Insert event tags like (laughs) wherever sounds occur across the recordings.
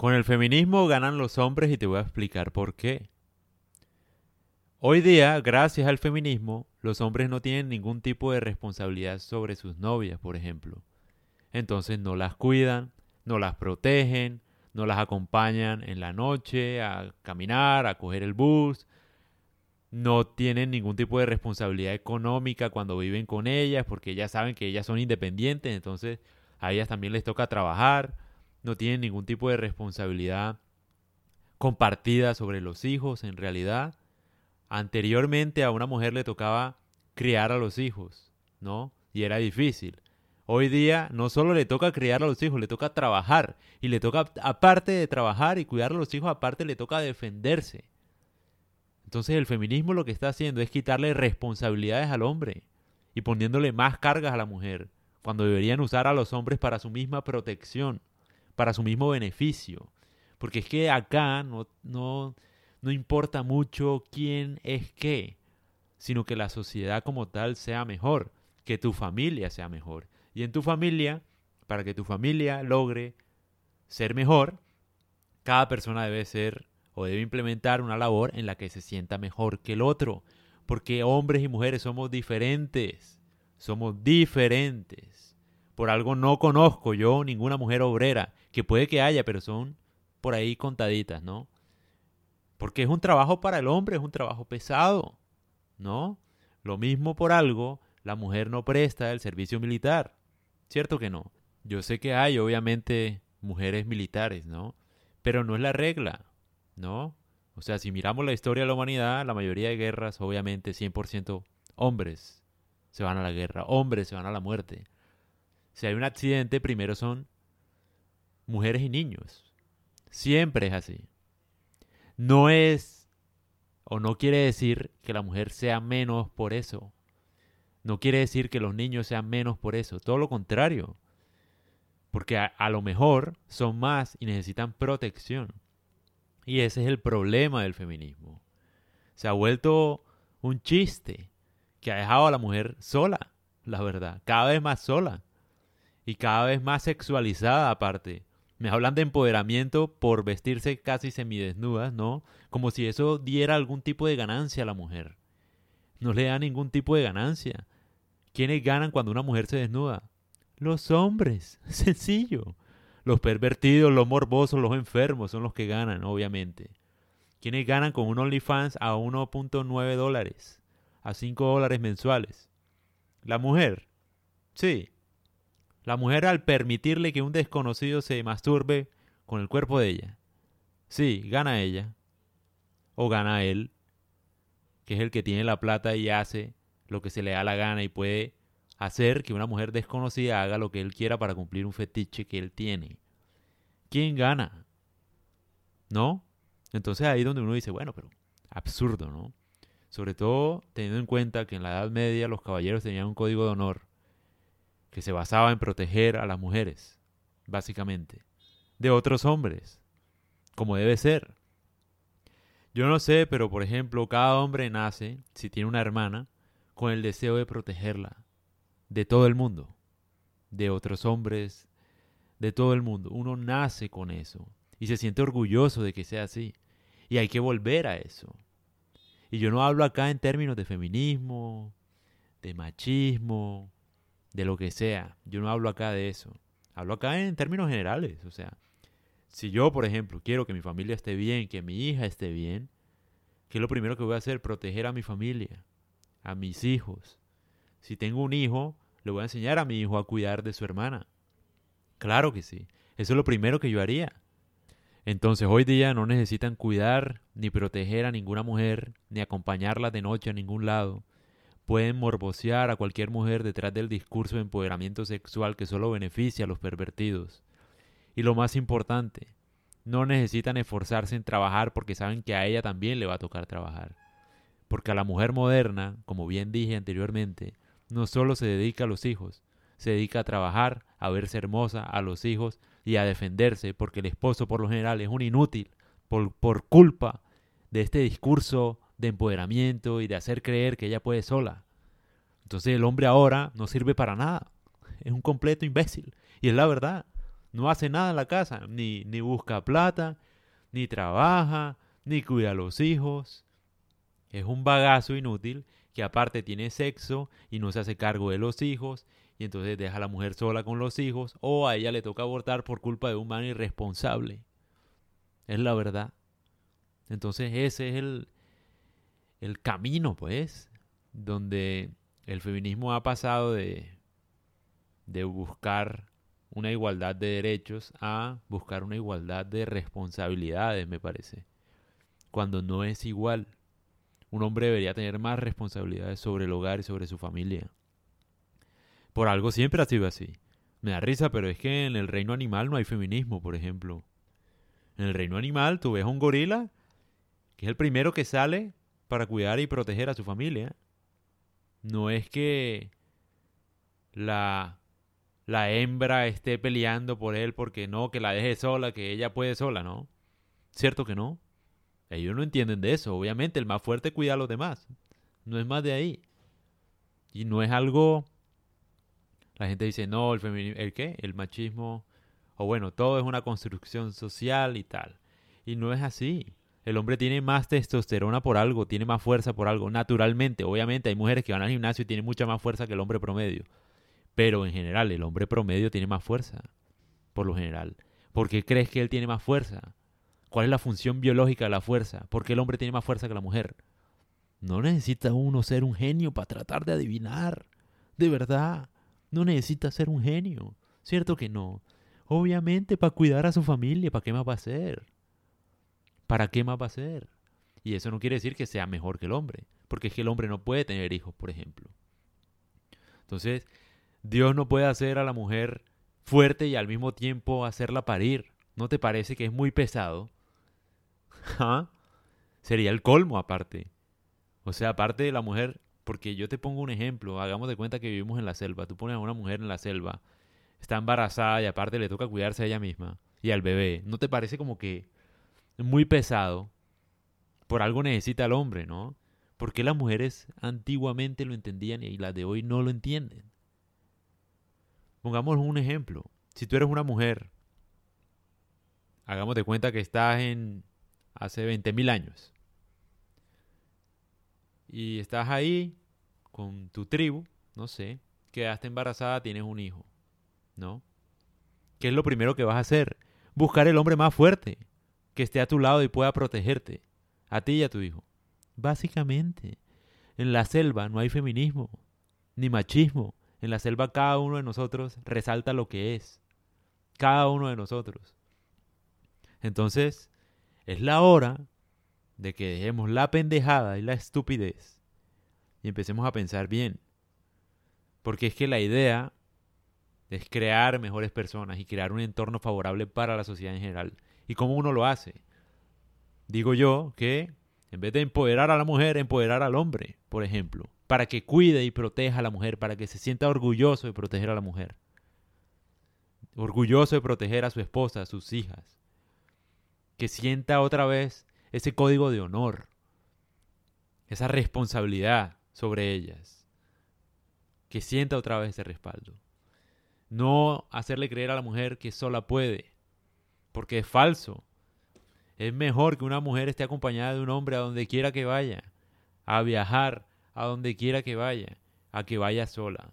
Con el feminismo ganan los hombres y te voy a explicar por qué. Hoy día, gracias al feminismo, los hombres no tienen ningún tipo de responsabilidad sobre sus novias, por ejemplo. Entonces no las cuidan, no las protegen, no las acompañan en la noche a caminar, a coger el bus, no tienen ningún tipo de responsabilidad económica cuando viven con ellas, porque ellas saben que ellas son independientes, entonces a ellas también les toca trabajar, no tienen ningún tipo de responsabilidad compartida sobre los hijos en realidad. Anteriormente a una mujer le tocaba criar a los hijos, ¿no? Y era difícil. Hoy día no solo le toca criar a los hijos, le toca trabajar. Y le toca, aparte de trabajar y cuidar a los hijos, aparte le toca defenderse. Entonces el feminismo lo que está haciendo es quitarle responsabilidades al hombre y poniéndole más cargas a la mujer, cuando deberían usar a los hombres para su misma protección, para su mismo beneficio. Porque es que acá no, no, no importa mucho quién es qué, sino que la sociedad como tal sea mejor, que tu familia sea mejor. Y en tu familia, para que tu familia logre ser mejor, cada persona debe ser o debe implementar una labor en la que se sienta mejor que el otro. Porque hombres y mujeres somos diferentes. Somos diferentes. Por algo no conozco yo ninguna mujer obrera, que puede que haya, pero son por ahí contaditas, ¿no? Porque es un trabajo para el hombre, es un trabajo pesado, ¿no? Lo mismo por algo, la mujer no presta el servicio militar. ¿Cierto que no? Yo sé que hay, obviamente, mujeres militares, ¿no? Pero no es la regla. ¿no? O sea, si miramos la historia de la humanidad, la mayoría de guerras, obviamente, 100% hombres se van a la guerra, hombres se van a la muerte. Si hay un accidente, primero son mujeres y niños. Siempre es así. No es o no quiere decir que la mujer sea menos por eso. No quiere decir que los niños sean menos por eso. Todo lo contrario. Porque a, a lo mejor son más y necesitan protección. Y ese es el problema del feminismo. Se ha vuelto un chiste que ha dejado a la mujer sola, la verdad, cada vez más sola y cada vez más sexualizada aparte. Me hablan de empoderamiento por vestirse casi semidesnudas, ¿no? Como si eso diera algún tipo de ganancia a la mujer. No le da ningún tipo de ganancia. ¿Quiénes ganan cuando una mujer se desnuda? Los hombres. (laughs) Sencillo. Los pervertidos, los morbosos, los enfermos son los que ganan, obviamente. ¿Quiénes ganan con un OnlyFans a 1.9 dólares? A 5 dólares mensuales. La mujer. Sí. La mujer al permitirle que un desconocido se masturbe con el cuerpo de ella. Sí, gana ella. O gana él, que es el que tiene la plata y hace lo que se le da la gana y puede hacer que una mujer desconocida haga lo que él quiera para cumplir un fetiche que él tiene. ¿Quién gana? ¿No? Entonces ahí es donde uno dice, bueno, pero absurdo, ¿no? Sobre todo teniendo en cuenta que en la Edad Media los caballeros tenían un código de honor que se basaba en proteger a las mujeres, básicamente, de otros hombres, como debe ser. Yo no sé, pero por ejemplo, cada hombre nace, si tiene una hermana, con el deseo de protegerla, de todo el mundo, de otros hombres, de todo el mundo. Uno nace con eso y se siente orgulloso de que sea así. Y hay que volver a eso. Y yo no hablo acá en términos de feminismo, de machismo, de lo que sea. Yo no hablo acá de eso. Hablo acá en términos generales. O sea, si yo, por ejemplo, quiero que mi familia esté bien, que mi hija esté bien, ¿qué es lo primero que voy a hacer? Proteger a mi familia, a mis hijos, si tengo un hijo, le voy a enseñar a mi hijo a cuidar de su hermana. Claro que sí. Eso es lo primero que yo haría. Entonces hoy día no necesitan cuidar ni proteger a ninguna mujer, ni acompañarla de noche a ningún lado. Pueden morbosear a cualquier mujer detrás del discurso de empoderamiento sexual que solo beneficia a los pervertidos. Y lo más importante, no necesitan esforzarse en trabajar porque saben que a ella también le va a tocar trabajar. Porque a la mujer moderna, como bien dije anteriormente, no solo se dedica a los hijos, se dedica a trabajar, a verse hermosa, a los hijos y a defenderse, porque el esposo por lo general es un inútil por, por culpa de este discurso de empoderamiento y de hacer creer que ella puede sola. Entonces el hombre ahora no sirve para nada, es un completo imbécil. Y es la verdad. no hace nada en la casa, ni, ni busca plata, ni trabaja, ni cuida a los hijos. Es un bagazo inútil que aparte tiene sexo y no se hace cargo de los hijos y entonces deja a la mujer sola con los hijos o a ella le toca abortar por culpa de un man irresponsable. Es la verdad. Entonces ese es el, el camino, pues, donde el feminismo ha pasado de, de buscar una igualdad de derechos a buscar una igualdad de responsabilidades, me parece. Cuando no es igual. Un hombre debería tener más responsabilidades sobre el hogar y sobre su familia. Por algo siempre ha sido así. Me da risa, pero es que en el reino animal no hay feminismo, por ejemplo. En el reino animal tú ves a un gorila que es el primero que sale para cuidar y proteger a su familia. No es que la, la hembra esté peleando por él porque no, que la deje sola, que ella puede sola, ¿no? ¿Cierto que no? Ellos no entienden de eso. Obviamente el más fuerte cuida a los demás. No es más de ahí. Y no es algo... La gente dice, no, el feminismo... ¿El qué? El machismo... O bueno, todo es una construcción social y tal. Y no es así. El hombre tiene más testosterona por algo, tiene más fuerza por algo, naturalmente. Obviamente hay mujeres que van al gimnasio y tienen mucha más fuerza que el hombre promedio. Pero en general, el hombre promedio tiene más fuerza. Por lo general. ¿Por qué crees que él tiene más fuerza? ¿Cuál es la función biológica de la fuerza? ¿Por qué el hombre tiene más fuerza que la mujer? No necesita uno ser un genio para tratar de adivinar. De verdad. No necesita ser un genio. ¿Cierto que no? Obviamente para cuidar a su familia. ¿Para qué más va a ser? ¿Para qué más va a ser? Y eso no quiere decir que sea mejor que el hombre. Porque es que el hombre no puede tener hijos, por ejemplo. Entonces, Dios no puede hacer a la mujer fuerte y al mismo tiempo hacerla parir. ¿No te parece que es muy pesado? (laughs) ¿Ah? Sería el colmo aparte. O sea, aparte de la mujer, porque yo te pongo un ejemplo, hagamos de cuenta que vivimos en la selva, tú pones a una mujer en la selva, está embarazada y aparte le toca cuidarse a ella misma y al bebé, ¿no te parece como que muy pesado? Por algo necesita el hombre, ¿no? Porque las mujeres antiguamente lo entendían y las de hoy no lo entienden? Pongamos un ejemplo. Si tú eres una mujer, hagamos de cuenta que estás en hace 20.000 años y estás ahí con tu tribu, no sé, quedaste embarazada, tienes un hijo, ¿no? ¿Qué es lo primero que vas a hacer? Buscar el hombre más fuerte, que esté a tu lado y pueda protegerte, a ti y a tu hijo. Básicamente, en la selva no hay feminismo, ni machismo, en la selva cada uno de nosotros resalta lo que es. Cada uno de nosotros. Entonces, es la hora de que dejemos la pendejada y la estupidez y empecemos a pensar bien. Porque es que la idea es crear mejores personas y crear un entorno favorable para la sociedad en general. ¿Y cómo uno lo hace? Digo yo que en vez de empoderar a la mujer, empoderar al hombre, por ejemplo para que cuide y proteja a la mujer, para que se sienta orgulloso de proteger a la mujer. Orgulloso de proteger a su esposa, a sus hijas. Que sienta otra vez ese código de honor, esa responsabilidad sobre ellas. Que sienta otra vez ese respaldo. No hacerle creer a la mujer que sola puede, porque es falso. Es mejor que una mujer esté acompañada de un hombre a donde quiera que vaya, a viajar, a donde quiera que vaya, a que vaya sola.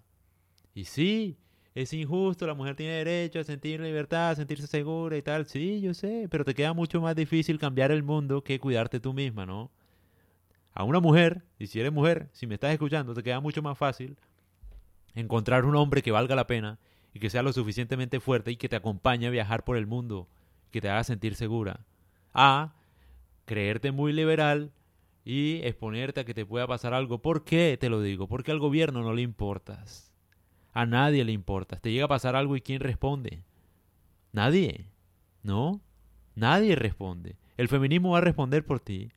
Y sí, es injusto, la mujer tiene derecho a sentir libertad, a sentirse segura y tal. Sí, yo sé, pero te queda mucho más difícil cambiar el mundo que cuidarte tú misma, ¿no? A una mujer, y si eres mujer, si me estás escuchando, te queda mucho más fácil encontrar un hombre que valga la pena y que sea lo suficientemente fuerte y que te acompañe a viajar por el mundo, que te haga sentir segura. A creerte muy liberal y exponerte a que te pueda pasar algo. ¿Por qué te lo digo? Porque al gobierno no le importas. A nadie le importas. Te llega a pasar algo y ¿quién responde? Nadie. ¿No? Nadie responde. El feminismo va a responder por ti.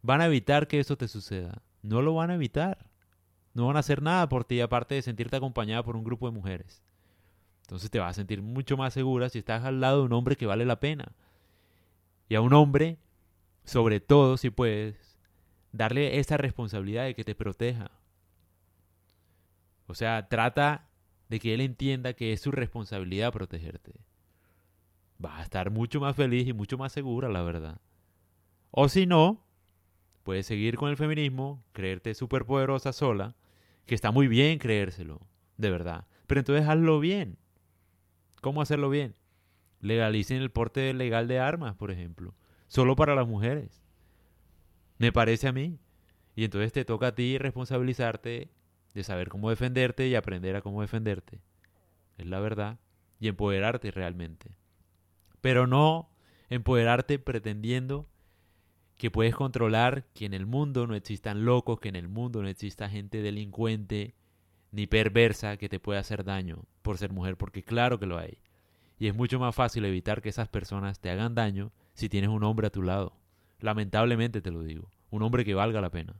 Van a evitar que eso te suceda. No lo van a evitar. No van a hacer nada por ti aparte de sentirte acompañada por un grupo de mujeres. Entonces te vas a sentir mucho más segura si estás al lado de un hombre que vale la pena. Y a un hombre, sobre todo si puedes, darle esa responsabilidad de que te proteja. O sea, trata de que él entienda que es su responsabilidad protegerte. vas a estar mucho más feliz y mucho más segura, la verdad. O si no, puedes seguir con el feminismo, creerte súper poderosa sola, que está muy bien creérselo, de verdad. Pero entonces hazlo bien. ¿Cómo hacerlo bien? Legalicen el porte legal de armas, por ejemplo. Solo para las mujeres. Me parece a mí. Y entonces te toca a ti responsabilizarte de saber cómo defenderte y aprender a cómo defenderte. Es la verdad. Y empoderarte realmente. Pero no empoderarte pretendiendo que puedes controlar que en el mundo no existan locos, que en el mundo no exista gente delincuente ni perversa que te pueda hacer daño por ser mujer, porque claro que lo hay. Y es mucho más fácil evitar que esas personas te hagan daño si tienes un hombre a tu lado. Lamentablemente te lo digo, un hombre que valga la pena.